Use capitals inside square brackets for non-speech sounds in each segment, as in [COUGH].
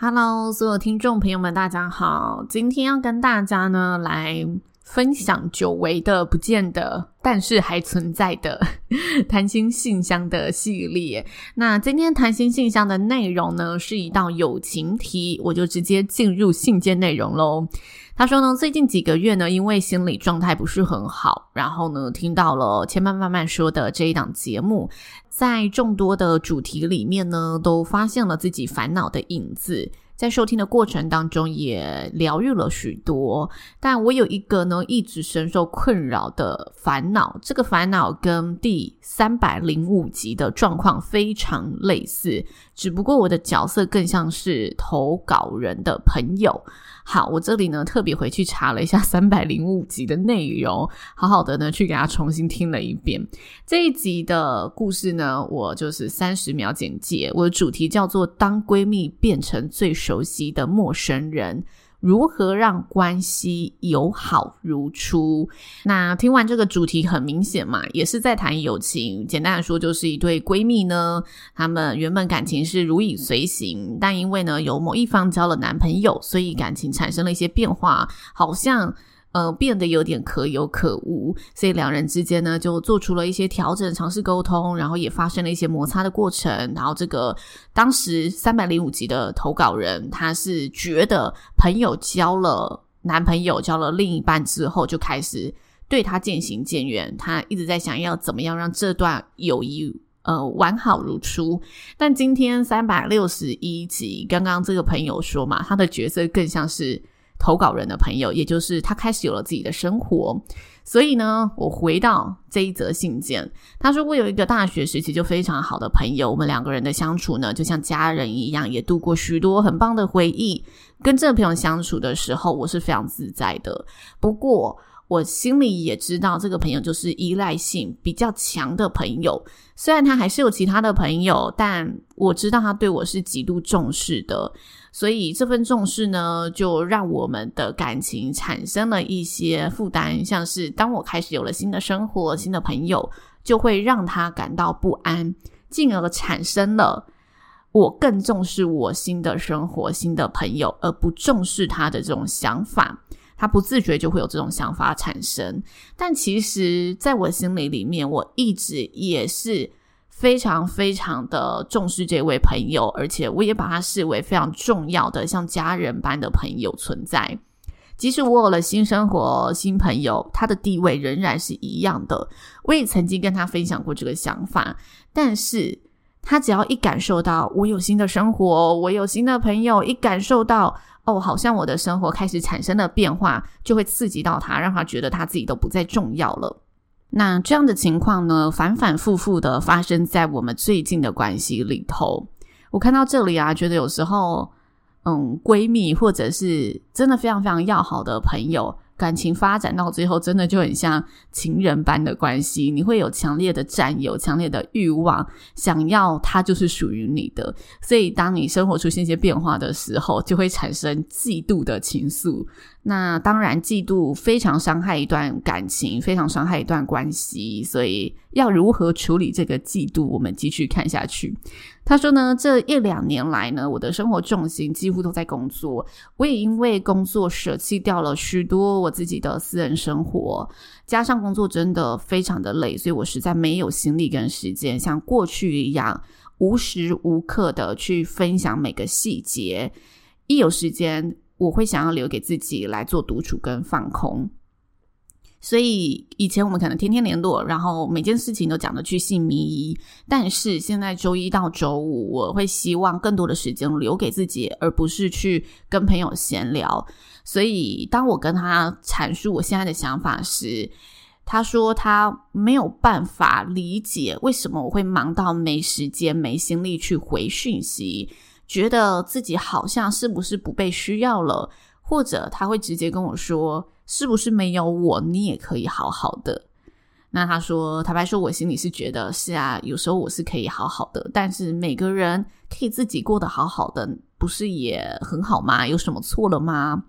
Hello，所有听众朋友们，大家好。今天要跟大家呢来分享久违的、不见的，但是还存在的 [LAUGHS] 谈心信箱的系列。那今天谈心信箱的内容呢，是一道友情题，我就直接进入信件内容喽。他说呢，最近几个月呢，因为心理状态不是很好，然后呢，听到了千曼慢慢说的这一档节目，在众多的主题里面呢，都发现了自己烦恼的影子。在收听的过程当中，也疗愈了许多。但我有一个呢，一直深受困扰的烦恼。这个烦恼跟第三百零五集的状况非常类似，只不过我的角色更像是投稿人的朋友。好，我这里呢特别回去查了一下 [LAUGHS] 三百零五集的内容，好好的呢去给他重新听了一遍。这一集的故事呢，我就是三十秒简介。我的主题叫做“当闺蜜变成最熟悉的陌生人”。如何让关系友好如初？那听完这个主题，很明显嘛，也是在谈友情。简单来说，就是一对闺蜜呢，她们原本感情是如影随形，但因为呢有某一方交了男朋友，所以感情产生了一些变化，好像。呃，变得有点可有可无，所以两人之间呢就做出了一些调整，尝试沟通，然后也发生了一些摩擦的过程。然后这个当时三百零五集的投稿人，他是觉得朋友交了男朋友，交了另一半之后，就开始对他渐行渐远。他一直在想要怎么样让这段友谊呃完好如初。但今天三百六十一集，刚刚这个朋友说嘛，他的角色更像是。投稿人的朋友，也就是他开始有了自己的生活，所以呢，我回到这一则信件，他说我有一个大学时期就非常好的朋友，我们两个人的相处呢，就像家人一样，也度过许多很棒的回忆。跟这个朋友相处的时候，我是非常自在的。不过，我心里也知道，这个朋友就是依赖性比较强的朋友。虽然他还是有其他的朋友，但我知道他对我是极度重视的。所以这份重视呢，就让我们的感情产生了一些负担，像是当我开始有了新的生活、新的朋友，就会让他感到不安，进而产生了我更重视我新的生活、新的朋友，而不重视他的这种想法。他不自觉就会有这种想法产生，但其实在我心里里面，我一直也是非常非常的重视这位朋友，而且我也把他视为非常重要的像家人般的朋友存在。即使我有了新生活、新朋友，他的地位仍然是一样的。我也曾经跟他分享过这个想法，但是他只要一感受到我有新的生活，我有新的朋友，一感受到。哦，好像我的生活开始产生了变化，就会刺激到他，让他觉得他自己都不再重要了。那这样的情况呢，反反复复的发生在我们最近的关系里头。我看到这里啊，觉得有时候，嗯，闺蜜或者是真的非常非常要好的朋友。感情发展到最后，真的就很像情人般的关系。你会有强烈的占有、强烈的欲望，想要他就是属于你的。所以，当你生活出现一些变化的时候，就会产生嫉妒的情愫。那当然，嫉妒非常伤害一段感情，非常伤害一段关系。所以，要如何处理这个嫉妒？我们继续看下去。他说呢，这一两年来呢，我的生活重心几乎都在工作。我也因为工作舍弃掉了许多我自己的私人生活，加上工作真的非常的累，所以我实在没有心力跟时间像过去一样无时无刻的去分享每个细节。一有时间。我会想要留给自己来做独处跟放空。所以以前我们可能天天联络，然后每件事情都讲得巨细靡遗。但是现在周一到周五，我会希望更多的时间留给自己，而不是去跟朋友闲聊。所以当我跟他阐述我现在的想法时，他说他没有办法理解为什么我会忙到没时间、没心力去回讯息，觉得自己好像是不是不被需要了，或者他会直接跟我说。是不是没有我，你也可以好好的？那他说，坦白说，我心里是觉得是啊，有时候我是可以好好的，但是每个人可以自己过得好好的，不是也很好吗？有什么错了吗？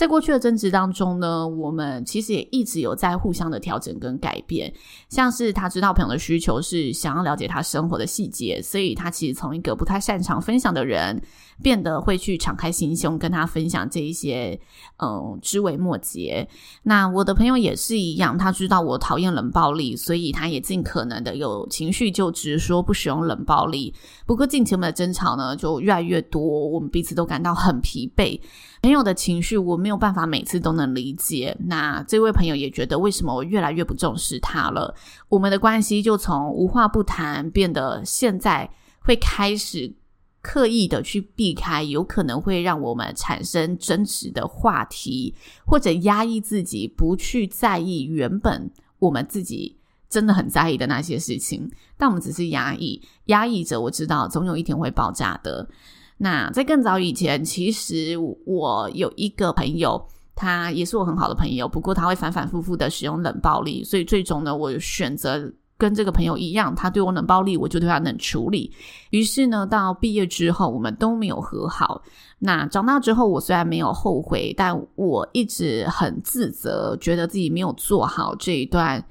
在过去的争执当中呢，我们其实也一直有在互相的调整跟改变。像是他知道朋友的需求是想要了解他生活的细节，所以他其实从一个不太擅长分享的人，变得会去敞开心胸跟他分享这一些，嗯，枝微末节。那我的朋友也是一样，他知道我讨厌冷暴力，所以他也尽可能的有情绪就直说，不使用冷暴力。不过近期我们的争吵呢，就越来越多，我们彼此都感到很疲惫。朋友的情绪我没有办法每次都能理解，那这位朋友也觉得为什么我越来越不重视他了？我们的关系就从无话不谈变得现在会开始刻意的去避开有可能会让我们产生争执的话题，或者压抑自己不去在意原本我们自己真的很在意的那些事情，但我们只是压抑，压抑着，我知道总有一天会爆炸的。那在更早以前，其实我有一个朋友，他也是我很好的朋友，不过他会反反复复的使用冷暴力，所以最终呢，我选择跟这个朋友一样，他对我冷暴力，我就对他冷处理。于是呢，到毕业之后，我们都没有和好。那长大之后，我虽然没有后悔，但我一直很自责，觉得自己没有做好这一段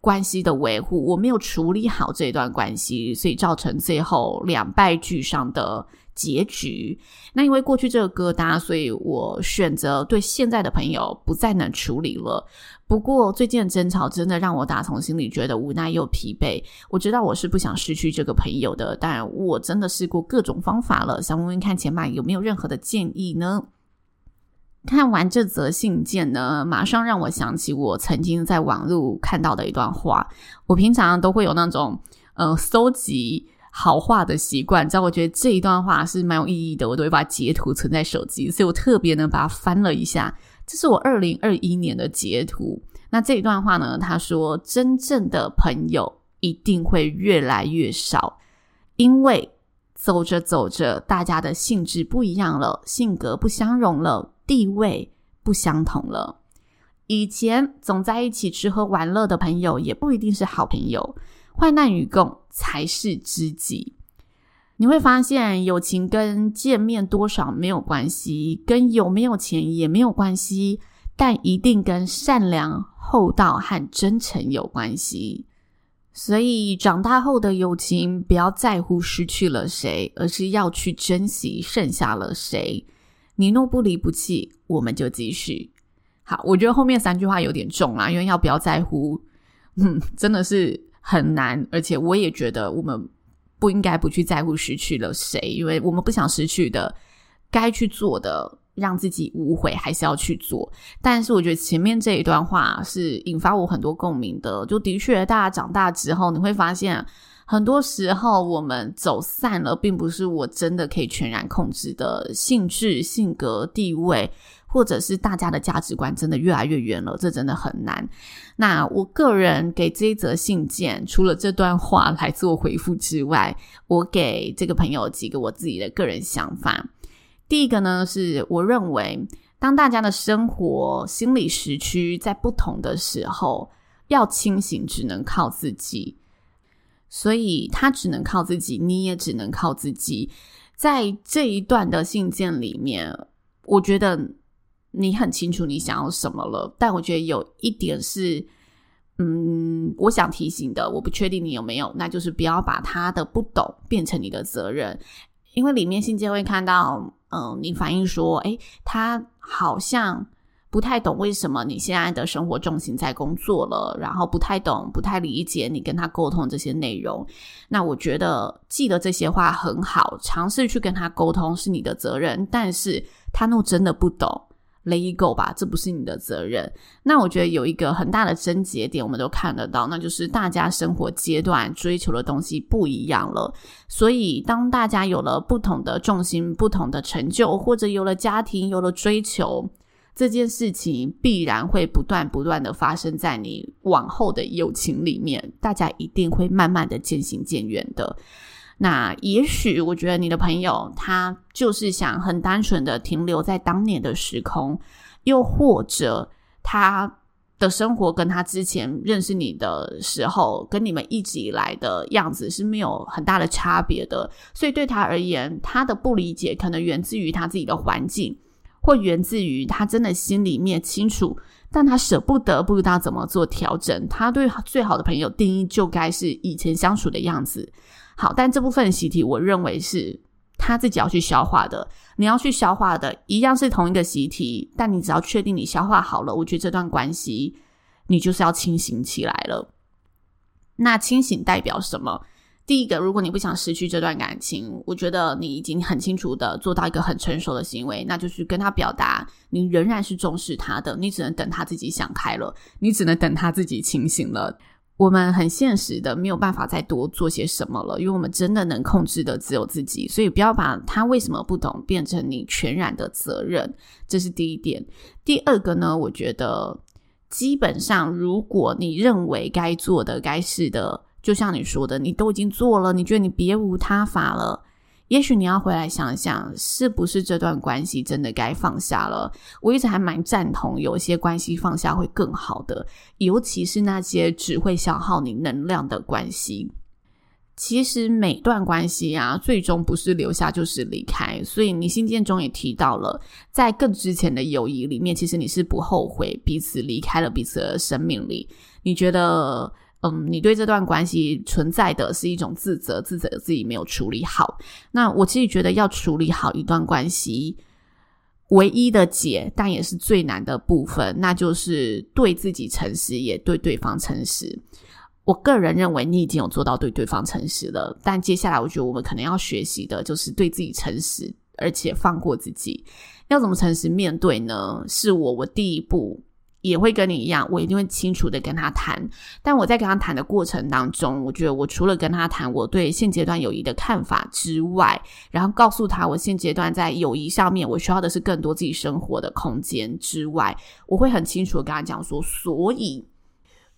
关系的维护，我没有处理好这一段关系，所以造成最后两败俱伤的结局。那因为过去这个疙瘩，所以我选择对现在的朋友不再能处理了。不过最近的争吵真的让我打从心里觉得无奈又疲惫。我知道我是不想失去这个朋友的，但我真的试过各种方法了。想问问看前麦有没有任何的建议呢？看完这则信件呢，马上让我想起我曾经在网络看到的一段话。我平常都会有那种呃搜集。好话的习惯，只要我觉得这一段话是蛮有意义的，我都会把截图存在手机，所以我特别呢把它翻了一下。这是我二零二一年的截图。那这一段话呢，他说：“真正的朋友一定会越来越少，因为走着走着，大家的性质不一样了，性格不相容了，地位不相同了。以前总在一起吃喝玩乐的朋友，也不一定是好朋友。”患难与共才是知己。你会发现，友情跟见面多少没有关系，跟有没有钱也没有关系，但一定跟善良、厚道和真诚有关系。所以，长大后的友情，不要在乎失去了谁，而是要去珍惜剩下了谁。你若不离不弃，我们就继续。好，我觉得后面三句话有点重啦，因为要不要在乎，嗯，真的是。很难，而且我也觉得我们不应该不去在乎失去了谁，因为我们不想失去的，该去做的，让自己无悔，还是要去做。但是我觉得前面这一段话是引发我很多共鸣的，就的确，大家长大之后，你会发现，很多时候我们走散了，并不是我真的可以全然控制的性质、性格、地位。或者是大家的价值观真的越来越远了，这真的很难。那我个人给这一则信件，除了这段话来做回复之外，我给这个朋友几个我自己的个人想法。第一个呢，是我认为，当大家的生活心理时区在不同的时候，要清醒只能靠自己，所以他只能靠自己，你也只能靠自己。在这一段的信件里面，我觉得。你很清楚你想要什么了，但我觉得有一点是，嗯，我想提醒的，我不确定你有没有，那就是不要把他的不懂变成你的责任，因为里面信件会看到，嗯，你反映说，诶，他好像不太懂为什么你现在的生活重心在工作了，然后不太懂、不太理解你跟他沟通这些内容。那我觉得记得这些话很好，尝试去跟他沟通是你的责任，但是他若真的不懂。，let go 吧，这不是你的责任。那我觉得有一个很大的症结点，我们都看得到，那就是大家生活阶段追求的东西不一样了。所以，当大家有了不同的重心、不同的成就，或者有了家庭、有了追求，这件事情必然会不断不断的发生在你往后的友情里面，大家一定会慢慢的渐行渐远的。那也许我觉得你的朋友他就是想很单纯的停留在当年的时空，又或者他的生活跟他之前认识你的时候，跟你们一直以来的样子是没有很大的差别的，所以对他而言，他的不理解可能源自于他自己的环境，或源自于他真的心里面清楚，但他舍不得，不知道怎么做调整。他对最好的朋友定义就该是以前相处的样子。好，但这部分习题，我认为是他自己要去消化的。你要去消化的，一样是同一个习题，但你只要确定你消化好了，我觉得这段关系你就是要清醒起来了。那清醒代表什么？第一个，如果你不想失去这段感情，我觉得你已经很清楚的做到一个很成熟的行为，那就是跟他表达你仍然是重视他的。你只能等他自己想开了，你只能等他自己清醒了。我们很现实的没有办法再多做些什么了，因为我们真的能控制的只有自己，所以不要把他为什么不懂变成你全然的责任，这是第一点。第二个呢，我觉得基本上如果你认为该做的、该是的，就像你说的，你都已经做了，你觉得你别无他法了。也许你要回来想想，是不是这段关系真的该放下了？我一直还蛮赞同，有些关系放下会更好的，尤其是那些只会消耗你能量的关系。其实每段关系啊，最终不是留下就是离开。所以你信件中也提到了，在更之前的友谊里面，其实你是不后悔彼此离开了彼此的生命里。你觉得？嗯，你对这段关系存在的是一种自责，自责自己没有处理好。那我其实觉得要处理好一段关系，唯一的解，但也是最难的部分，那就是对自己诚实，也对对方诚实。我个人认为你已经有做到对对方诚实了，但接下来我觉得我们可能要学习的就是对自己诚实，而且放过自己。要怎么诚实面对呢？是我我第一步。也会跟你一样，我一定会清楚的跟他谈。但我在跟他谈的过程当中，我觉得我除了跟他谈我对现阶段友谊的看法之外，然后告诉他我现阶段在友谊上面我需要的是更多自己生活的空间之外，我会很清楚的跟他讲说，所以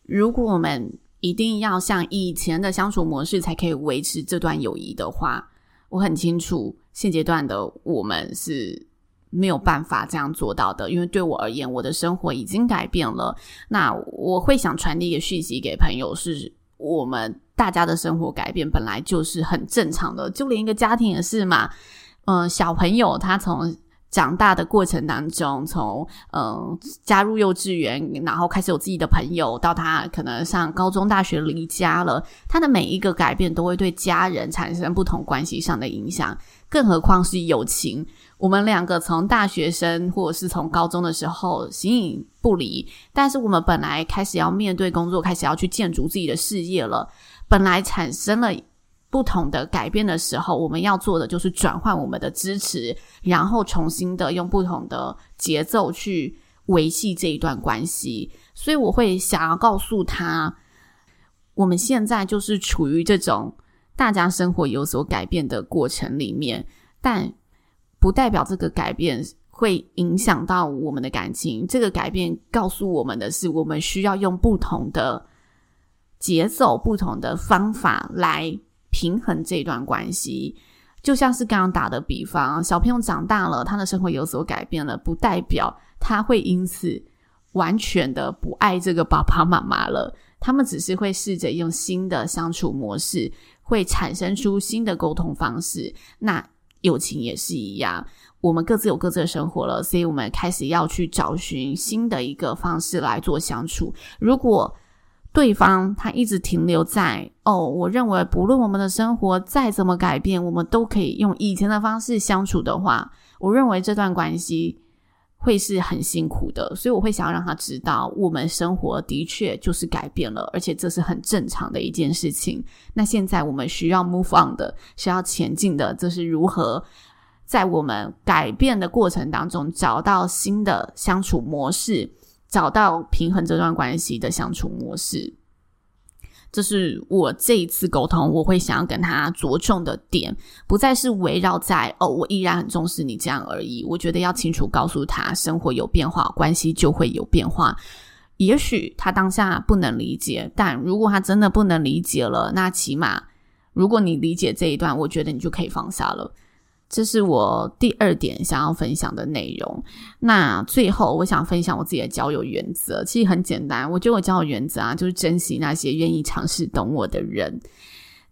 如果我们一定要像以前的相处模式才可以维持这段友谊的话，我很清楚现阶段的我们是。没有办法这样做到的，因为对我而言，我的生活已经改变了。那我会想传递一个讯息给朋友，是我们大家的生活改变本来就是很正常的，就连一个家庭也是嘛。嗯、小朋友他从长大的过程当中，从嗯、加入幼稚园，然后开始有自己的朋友，到他可能上高中、大学离家了，他的每一个改变都会对家人产生不同关系上的影响，更何况是友情。我们两个从大学生或者是从高中的时候形影不离，但是我们本来开始要面对工作，开始要去建筑自己的事业了。本来产生了不同的改变的时候，我们要做的就是转换我们的支持，然后重新的用不同的节奏去维系这一段关系。所以我会想要告诉他，我们现在就是处于这种大家生活有所改变的过程里面，但。不代表这个改变会影响到我们的感情。这个改变告诉我们的是，我们需要用不同的节奏、不同的方法来平衡这段关系。就像是刚刚打的比方，小朋友长大了，他的生活有所改变了，不代表他会因此完全的不爱这个爸爸妈妈了。他们只是会试着用新的相处模式，会产生出新的沟通方式。那。友情也是一样，我们各自有各自的生活了，所以我们开始要去找寻新的一个方式来做相处。如果对方他一直停留在哦，我认为不论我们的生活再怎么改变，我们都可以用以前的方式相处的话，我认为这段关系。会是很辛苦的，所以我会想要让他知道，我们生活的确就是改变了，而且这是很正常的一件事情。那现在我们需要 move on 的，需要前进的，这是如何在我们改变的过程当中，找到新的相处模式，找到平衡这段关系的相处模式。这是我这一次沟通，我会想要跟他着重的点，不再是围绕在哦，我依然很重视你这样而已。我觉得要清楚告诉他，生活有变化，关系就会有变化。也许他当下不能理解，但如果他真的不能理解了，那起码如果你理解这一段，我觉得你就可以放下了。这是我第二点想要分享的内容。那最后，我想分享我自己的交友原则，其实很简单。我觉得我交友原则啊，就是珍惜那些愿意尝试懂我的人。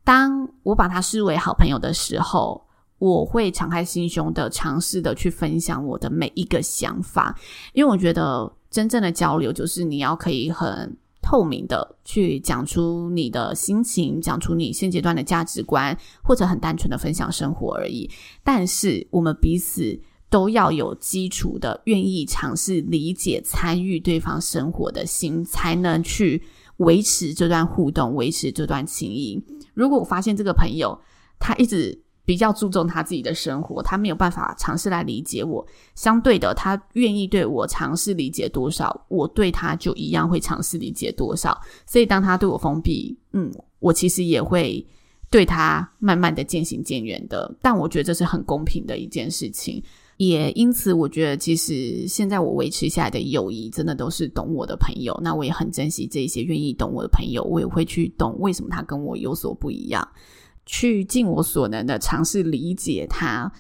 当我把他视为好朋友的时候，我会敞开心胸的尝试的去分享我的每一个想法，因为我觉得真正的交流就是你要可以很。透明的去讲出你的心情，讲出你现阶段的价值观，或者很单纯的分享生活而已。但是我们彼此都要有基础的，愿意尝试理解、参与对方生活的心，才能去维持这段互动，维持这段情谊。如果我发现这个朋友他一直。比较注重他自己的生活，他没有办法尝试来理解我。相对的，他愿意对我尝试理解多少，我对他就一样会尝试理解多少。所以，当他对我封闭，嗯，我其实也会对他慢慢的渐行渐远的。但我觉得这是很公平的一件事情，也因此，我觉得其实现在我维持下来的友谊，真的都是懂我的朋友。那我也很珍惜这一些愿意懂我的朋友，我也会去懂为什么他跟我有所不一样。去尽我所能的尝试理解他，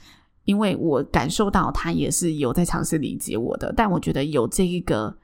因为我感受到他也是有在尝试理解我的。但我觉得有这一个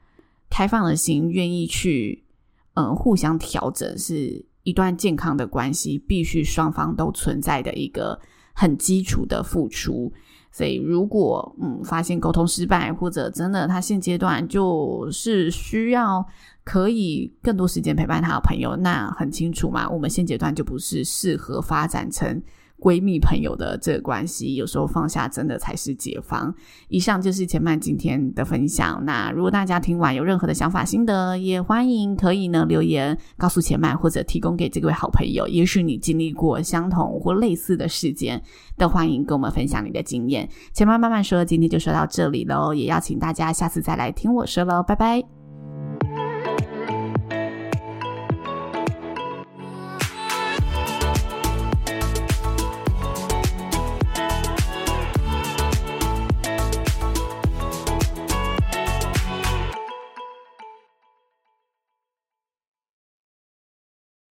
开放的心，愿意去嗯互相调整，是一段健康的关系必须双方都存在的一个很基础的付出。所以，如果嗯发现沟通失败，或者真的他现阶段就是需要可以更多时间陪伴他的朋友，那很清楚嘛，我们现阶段就不是适合发展成。闺蜜朋友的这个关系，有时候放下真的才是解放。以上就是千曼今天的分享。那如果大家听完有任何的想法心得，也欢迎可以呢留言告诉千曼，或者提供给这位好朋友。也许你经历过相同或类似的事件，都欢迎跟我们分享你的经验。千曼慢慢说，今天就说到这里喽，也邀请大家下次再来听我说喽，拜拜。